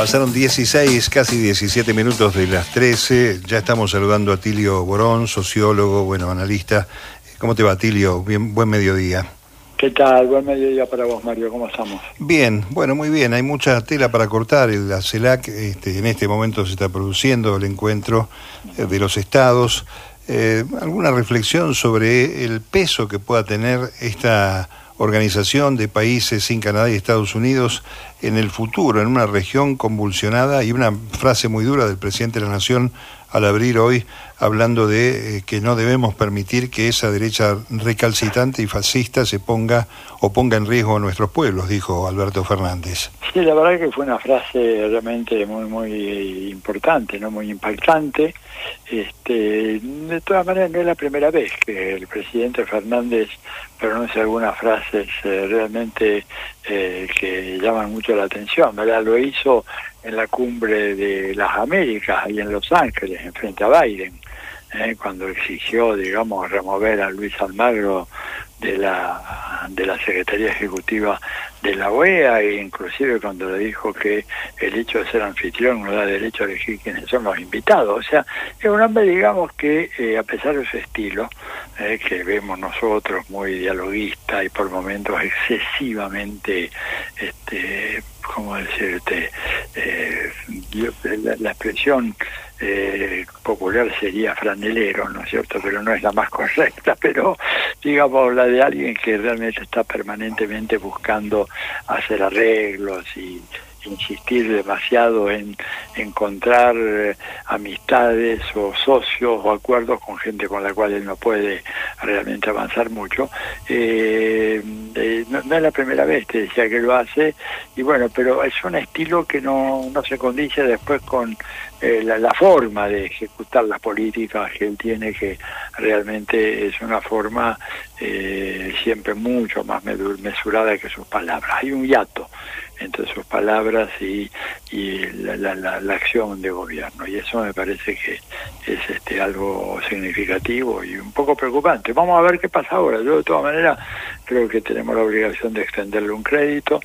Pasaron 16, casi 17 minutos de las 13. Ya estamos saludando a Tilio Borón, sociólogo, bueno, analista. ¿Cómo te va, Tilio? Bien, buen mediodía. ¿Qué tal? Buen mediodía para vos, Mario. ¿Cómo estamos? Bien, bueno, muy bien. Hay mucha tela para cortar. La CELAC este, en este momento se está produciendo el encuentro eh, de los estados. Eh, ¿Alguna reflexión sobre el peso que pueda tener esta organización de países sin Canadá y Estados Unidos en el futuro, en una región convulsionada y una frase muy dura del presidente de la Nación al abrir hoy hablando de eh, que no debemos permitir que esa derecha recalcitrante y fascista se ponga o ponga en riesgo a nuestros pueblos, dijo Alberto Fernández. Sí, la verdad que fue una frase realmente muy muy importante, no muy impactante. Este, de todas maneras no es la primera vez que el presidente Fernández pronuncia algunas frases eh, realmente eh, que llaman mucho la atención, ¿verdad? Lo hizo en la cumbre de las Américas y en Los Ángeles, en frente a Biden, ¿eh? cuando exigió, digamos, remover a Luis Almagro de la de la Secretaría Ejecutiva de la OEA e inclusive cuando le dijo que el hecho de ser anfitrión no da derecho a elegir quiénes son los invitados. O sea, es un hombre, digamos, que eh, a pesar de su estilo, eh, que vemos nosotros muy dialoguista y por momentos excesivamente, este, ¿cómo decirte? Eh, la, expresión eh, popular sería franelero, ¿no es cierto? Pero no es la más correcta, pero digamos la de alguien que realmente está permanentemente buscando hacer arreglos y insistir demasiado en encontrar eh, amistades o socios o acuerdos con gente con la cual él no puede realmente avanzar mucho. Eh, eh, no, es la primera vez, te decía que lo hace, y bueno, pero es un estilo que no, no se condice después con la, la, forma de ejecutar las políticas que él tiene, que realmente es una forma siempre mucho más mesurada que sus palabras. Hay un hiato entre sus palabras y, y la, la, la, acción de gobierno. Y eso me parece que es este algo significativo y un poco preocupante. Vamos a ver qué pasa ahora. Yo de todas maneras creo que tenemos la obligación de extenderle un crédito,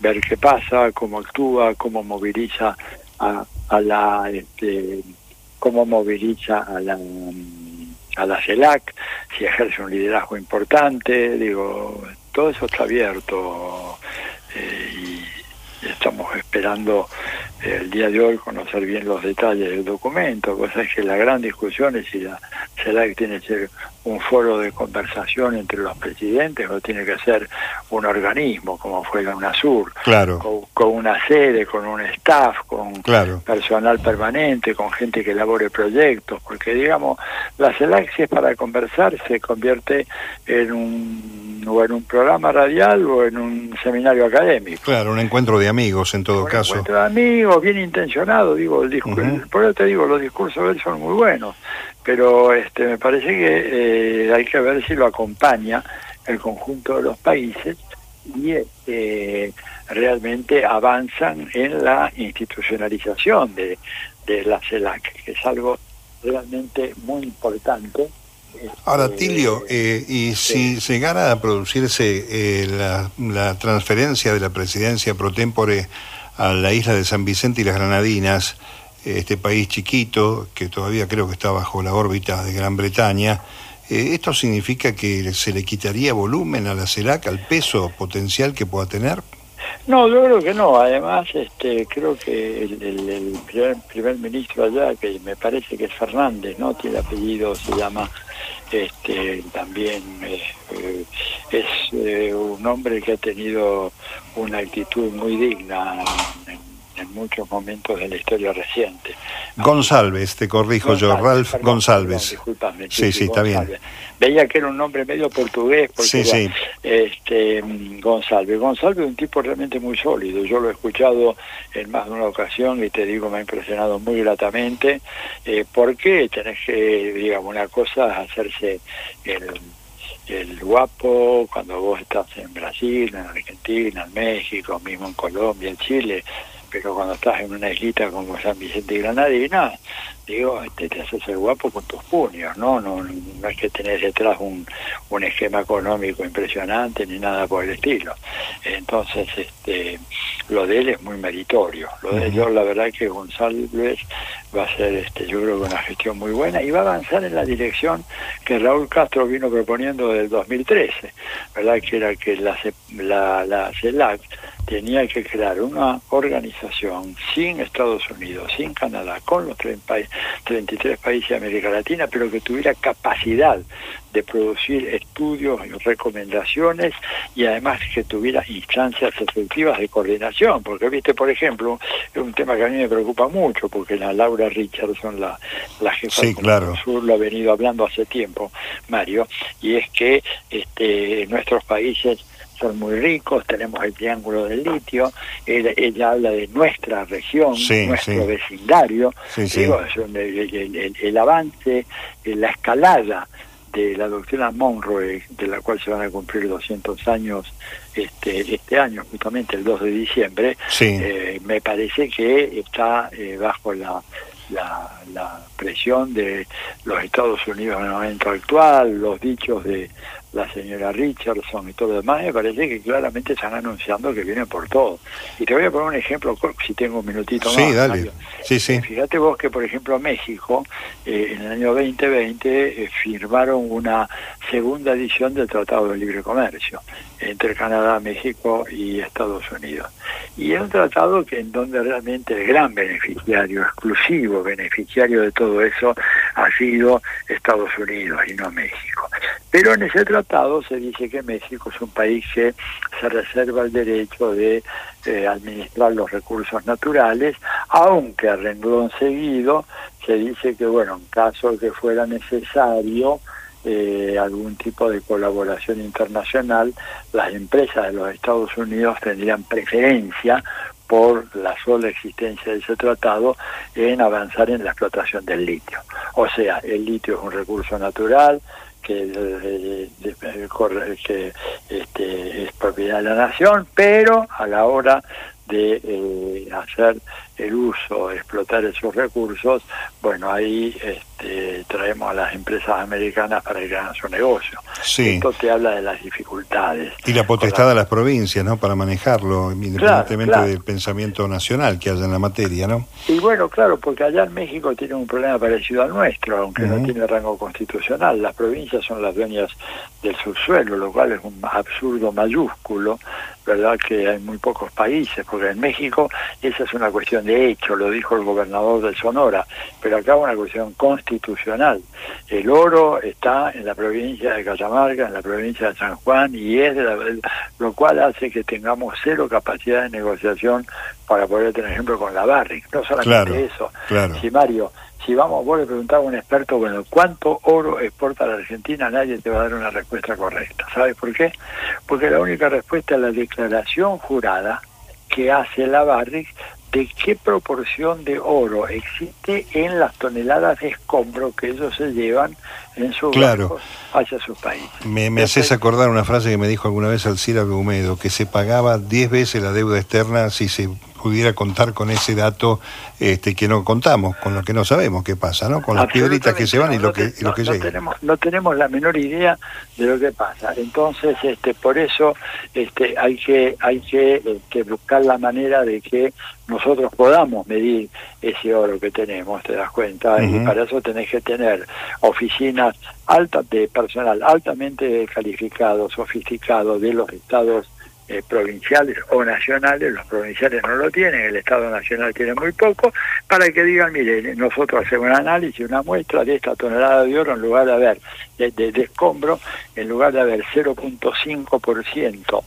ver qué pasa, cómo actúa, cómo moviliza a, a la... Este, cómo moviliza a la a la CELAC, si ejerce un liderazgo importante, digo, todo eso está abierto esperando eh, el día de hoy conocer bien los detalles del documento, cosa es que la gran discusión es si la CELAC tiene que ser un foro de conversación entre los presidentes o tiene que ser un organismo como fue la UNASUR, claro. con, una sede, con un staff, con personal permanente, con gente que elabore proyectos, porque digamos, la CELAC si es para conversar se convierte en un o en un programa radial o en un seminario académico. Claro, un encuentro de amigos en todo caso. Un encuentro de amigos, bien intencionado, digo, el discurso, por eso te digo, los discursos de él son muy buenos, pero este me parece que eh, hay que ver si lo acompaña el conjunto de los países y este, realmente avanzan en la institucionalización de, de la CELAC, que es algo realmente muy importante. Ahora, este, Tilio, eh, y si llegara a producirse eh, la, transferencia de la presidencia pro tempore a la isla de San Vicente y las Granadinas, este país chiquito que todavía creo que está bajo la órbita de Gran Bretaña, eh, ¿esto significa que se le quitaría volumen a la CELAC, al peso potencial que pueda tener? No, yo creo que no. Además, este, creo que el, primer, ministro allá, que me parece que es Fernández, ¿no? Tiene apellido, se llama, este, también eh, eh, es eh, un hombre que ha tenido una actitud muy digna en, muchos momentos de la historia reciente. González, te corrijo yo, Ralph González. sí, sí, está bien veía que era un nombre medio portugués, porque este González. González es un tipo realmente muy sólido, yo lo he escuchado en más de una ocasión y te digo, me ha impresionado muy gratamente, eh, porque tenés que, digamos, una cosa hacerse el el guapo cuando vos estás en Brasil, en Argentina, en México, mismo en Colombia, en Chile, pero cuando estás en una islita como San Vicente y Granadina, digo, este, te haces el guapo con tus puños, ¿no? No, no es que tenés detrás un, un esquema económico impresionante ni nada por el estilo. Entonces, este, lo de él es muy meritorio. Lo de yo, la verdad que González va a ser, este, yo creo que una gestión muy buena y va a avanzar en la dirección que Raúl Castro vino proponiendo desde el 2013, ¿verdad? Que era que la, la, la CELAC tenía que crear una organización sin Estados Unidos, sin Canadá, con los 33 países de América Latina, pero que tuviera capacidad de producir estudios y recomendaciones y además que tuviera instancias efectivas de coordinación, porque viste, por ejemplo, es un tema que a mí me preocupa mucho, porque la Laura Richardson, la, la jefa del Sur, lo ha venido hablando hace tiempo, Mario, y es que este, nuestros países son muy ricos, tenemos el triángulo del litio, ella, habla de nuestra región, nuestro vecindario, digo, el, el, avance, la escalada de la doctrina Monroe, de la cual se van a cumplir 200 años este, este año, justamente el 2 de diciembre, eh, me parece que está eh, bajo la, la, la, presión de los Estados Unidos en el momento actual, los dichos de la señora Richardson y todo lo demás, me parece que claramente están anunciando que vienen por todo. Y te voy a poner un ejemplo, si tengo un minutito sí, Dale. Sí, sí. Fíjate vos que, por ejemplo, México, eh, en el año 2020, eh, firmaron una segunda edición del Tratado de Libre Comercio entre Canadá, México y Estados Unidos. Y es un tratado que en donde realmente el gran beneficiario, exclusivo beneficiario de todo eso, ha sido Estados Unidos y no México. Pero en ese tratado se dice que México es un país que se reserva el derecho de eh, administrar los recursos naturales, aunque a renglón seguido se dice que, bueno, en caso de que fuera necesario, eh, algún tipo de colaboración internacional, las empresas de los Estados Unidos tendrían preferencia por la sola existencia de ese tratado en avanzar en la explotación del litio. O sea, el litio es un recurso natural que, que este, es propiedad de la nación, pero a la hora de eh, hacer el uso, explotar esos recursos, bueno, ahí este, traemos a las empresas americanas para que hagan su negocio. Sí. Esto te habla de las dificultades. Y la potestad de las provincias, ¿no? Para manejarlo, independientemente del pensamiento nacional que haya en la materia, ¿no? Y bueno, claro, porque allá en México tiene un problema parecido al nuestro, aunque no tiene rango constitucional. Las provincias son las dueñas del subsuelo, lo cual es un absurdo mayúsculo, ¿verdad? Que hay muy pocos países, porque en México esa es una cuestión de hecho, lo dijo el gobernador de Sonora, pero acá una cuestión constitucional. El oro está en la provincia de Catamarca, en la provincia de San Juan, y es de la, lo cual hace que tengamos cero capacidad de negociación para poder tener ejemplo con la Barrick. No solamente eso, si Mario, si vamos, vos le preguntás a un experto, bueno, ¿cuánto oro exporta la Argentina? Nadie te va a dar una respuesta correcta. ¿Sabes por qué? Porque la única respuesta es la declaración jurada que hace la Barrick de qué proporción de oro existe en las toneladas de escombro que ellos se llevan en sus claro. hacia sus países. Me, me haces acordar una frase que me dijo alguna vez Alcira Humedo, que se pagaba 10 veces la deuda externa si se pudiera contar con ese dato este, que no contamos, con lo que no sabemos qué pasa, ¿no? Con las piedritas que se van y lo que, lo que llega. Tenemos, no tenemos la menor idea de lo que pasa. Entonces, este, por eso este, hay que, hay que, este, buscar la manera de que nosotros podamos medir ese oro que tenemos, te das cuenta, y para eso tenés que tener oficinas altas de personal altamente calificado, sofisticado de los estados eh, provinciales o nacionales, los provinciales no lo tienen, el Estado Nacional tiene muy poco, para que digan, mire, nosotros hacemos un análisis, una muestra de esta tonelada de oro, en lugar de haber, de, de, escombro, en lugar de haber 0.5%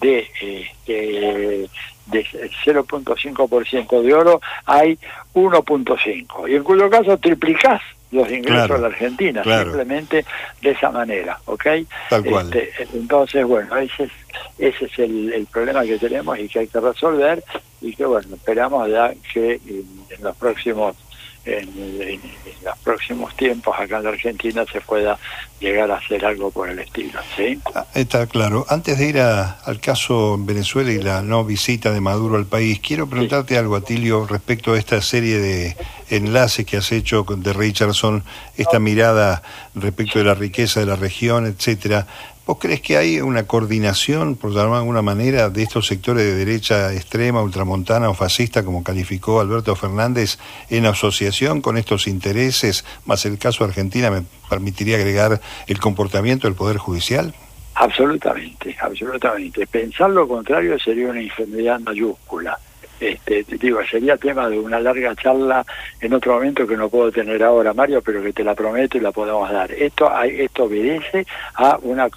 de, eh, de, de 0.5% de oro, hay 1.5%, y en cuyo caso triplicás los ingresos a la Argentina, simplemente de esa manera, ¿ok? Tal cual. Este, entonces, bueno, ese es, ese es el, el, problema que tenemos y que hay que resolver y que, bueno, esperamos ya que en, los próximos en, los próximos tiempos acá en la Argentina se pueda llegar a hacer algo por el estilo. ¿sí? Ah, está claro. Antes de ir al caso en Venezuela y la no visita de Maduro al país, quiero preguntarte algo, Atilio, respecto a esta serie de enlaces que has hecho de Richardson, esta mirada respecto de la riqueza de la región, etcétera. ¿Vos crees que hay una coordinación, por llamar de alguna manera, de estos sectores de derecha extrema, ultramontana o fascista, como calificó Alberto Fernández, en asociación con estos intereses, más el caso Argentina, me permitiría agregar el comportamiento del Poder Judicial? Absolutamente, absolutamente. Pensar lo contrario sería una ingenuidad mayúscula. Este, digo, sería tema de una larga charla en otro momento que no puedo tener ahora, Mario, pero que te la prometo y la podemos dar. Esto, esto obedece a una,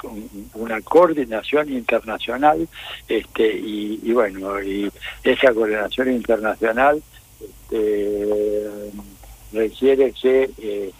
una coordinación internacional este, y, bueno, y esa coordinación internacional este, requiere que... Eh,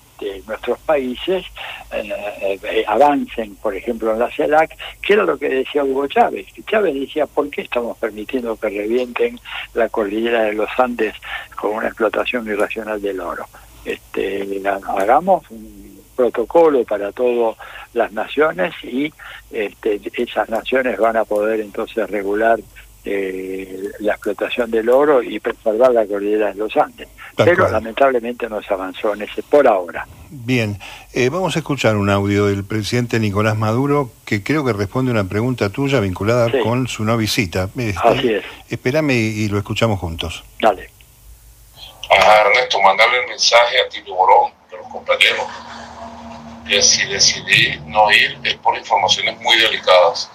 nuestros países eh, eh, avancen, por ejemplo, en la CELAC, que era lo que decía Hugo Chávez. Chávez decía, ¿por qué estamos permitiendo que revienten la cordillera de los Andes con una explotación irracional del oro? Este, hagamos un protocolo para todas las naciones y este, esas naciones van a poder entonces regular eh, la explotación del oro y preservar la cordillera de los Andes. Pero lamentablemente no se avanzó en ese por ahora. Bien, eh, vamos a escuchar un audio del presidente Nicolás Maduro que creo que responde a una pregunta tuya vinculada con su no visita. Este, Así es. Espérame y, lo escuchamos juntos. Dale. A Ernesto, mandarle un mensaje a Tito Borón, a los compañeros, que si decidí no ir es por informaciones muy delicadas,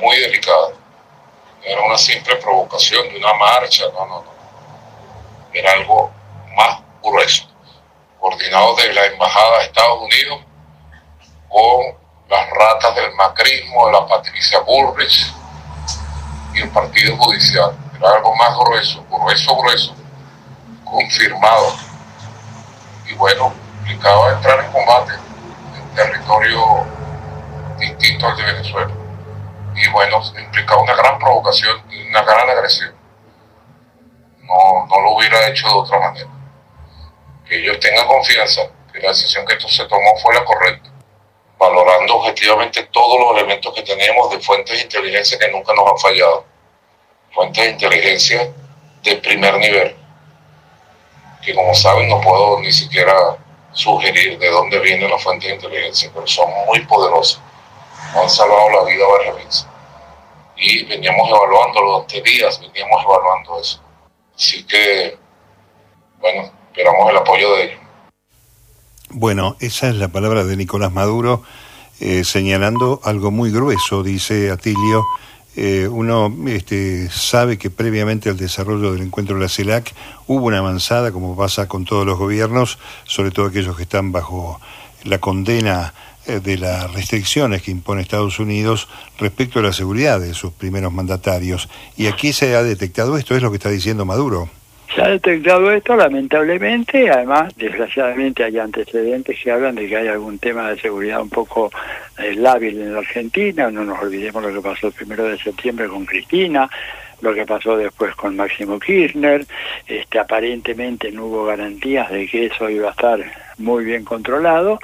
muy delicadas era una simple provocación de una marcha, no, no, no. Era algo más grueso, coordinado de la Embajada de Estados Unidos con las ratas del macrismo, de la Patricia Bullrich y el Partido Judicial. Era algo más grueso, grueso, grueso, confirmado. Y bueno, implicaba entrar en combate en territorio distinto al de Venezuela y bueno, implicaba una gran provocación y una gran agresión. No, no lo hubiera hecho de otra manera. Que ellos tengan confianza que la decisión que esto se tomó fue la correcta, valorando objetivamente todos los elementos que tenemos de fuentes de inteligencia que nunca nos han fallado. Fuentes de inteligencia de primer nivel, que como saben no puedo ni siquiera sugerir de dónde vienen las fuentes de inteligencia, pero son muy poderosas han salvado la vida varias veces. Y veníamos evaluándolo durante días, veníamos evaluando eso. Así que, bueno, esperamos el apoyo de ellos. Bueno, esa es la palabra de Nicolás Maduro, eh, señalando algo muy grueso, dice Atilio. Eh, uno este, sabe que previamente al desarrollo del encuentro de la CELAC hubo una avanzada, como pasa con todos los gobiernos, sobre todo aquellos que están bajo la condena de las restricciones que impone Estados Unidos respecto a la seguridad de sus primeros mandatarios. Y aquí se ha detectado esto, es lo que está diciendo Maduro. Se ha detectado esto, lamentablemente, además, desgraciadamente hay antecedentes que hablan de que hay algún tema de seguridad un poco eh, lábil en la Argentina, no nos olvidemos lo que pasó el primero de septiembre con Cristina, lo que pasó después con Máximo Kirchner, este, aparentemente no hubo garantías de que eso iba a estar muy bien controlado,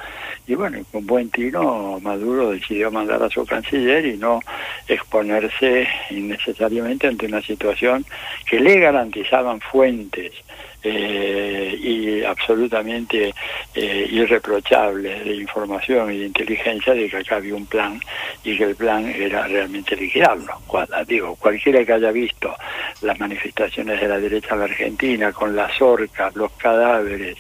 y bueno, con buen tino Maduro decidió mandar a su canciller y no exponerse innecesariamente ante una situación que le garantizaban fuentes eh, y absolutamente eh, irreprochables de información y de inteligencia de que acá había un plan y que el plan era realmente liquidarlo. digo, cualquiera que haya visto las manifestaciones de la derecha en la Argentina con las orcas, los cadáveres,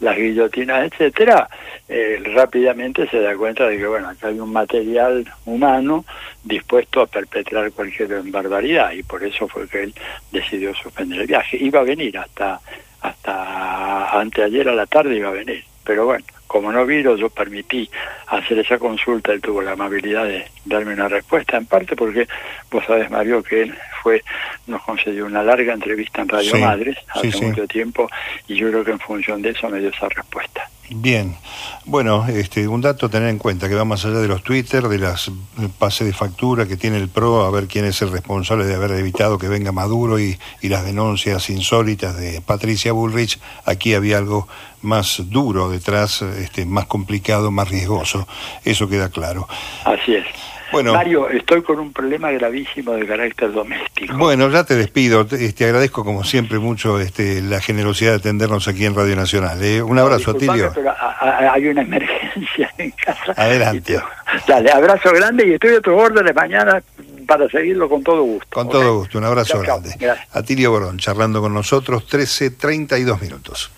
las guillotinas, etcétera, eh, rápidamente se da cuenta de que bueno, acá hay un material humano dispuesto a perpetrar cualquier barbaridad y por eso fue que él decidió suspender el viaje. Iba a venir hasta hasta anteayer a la tarde iba a venir, pero bueno, como no vino, yo permití hacer esa consulta, él tuvo la amabilidad de darme una respuesta, en parte porque vos sabés, Mario, que él fue, nos concedió una larga entrevista en Radio Madres hace mucho tiempo y yo creo que en función de eso me dio esa respuesta. Bien, bueno, este, un dato a tener en cuenta que va más allá de los Twitter, de las pases de factura que tiene el PRO, a ver quién es el responsable de haber evitado que venga Maduro y, y las denuncias insólitas de Patricia Bullrich. Aquí había algo más duro detrás, este, más complicado, más riesgoso. Eso queda claro. Así es. Bueno, Mario, estoy con un problema gravísimo de carácter doméstico. Bueno, ya te despido. Te, este, agradezco como siempre mucho este, la generosidad de atendernos aquí en Radio Nacional. ¿eh? Un abrazo, Tilio. Pero hay una emergencia en casa. Adelante. dale, abrazo grande y estoy a tu órdenes mañana para seguirlo con todo gusto. Con todo gusto, un abrazo grande. Atilio Borón, charlando con nosotros, 13.32 minutos.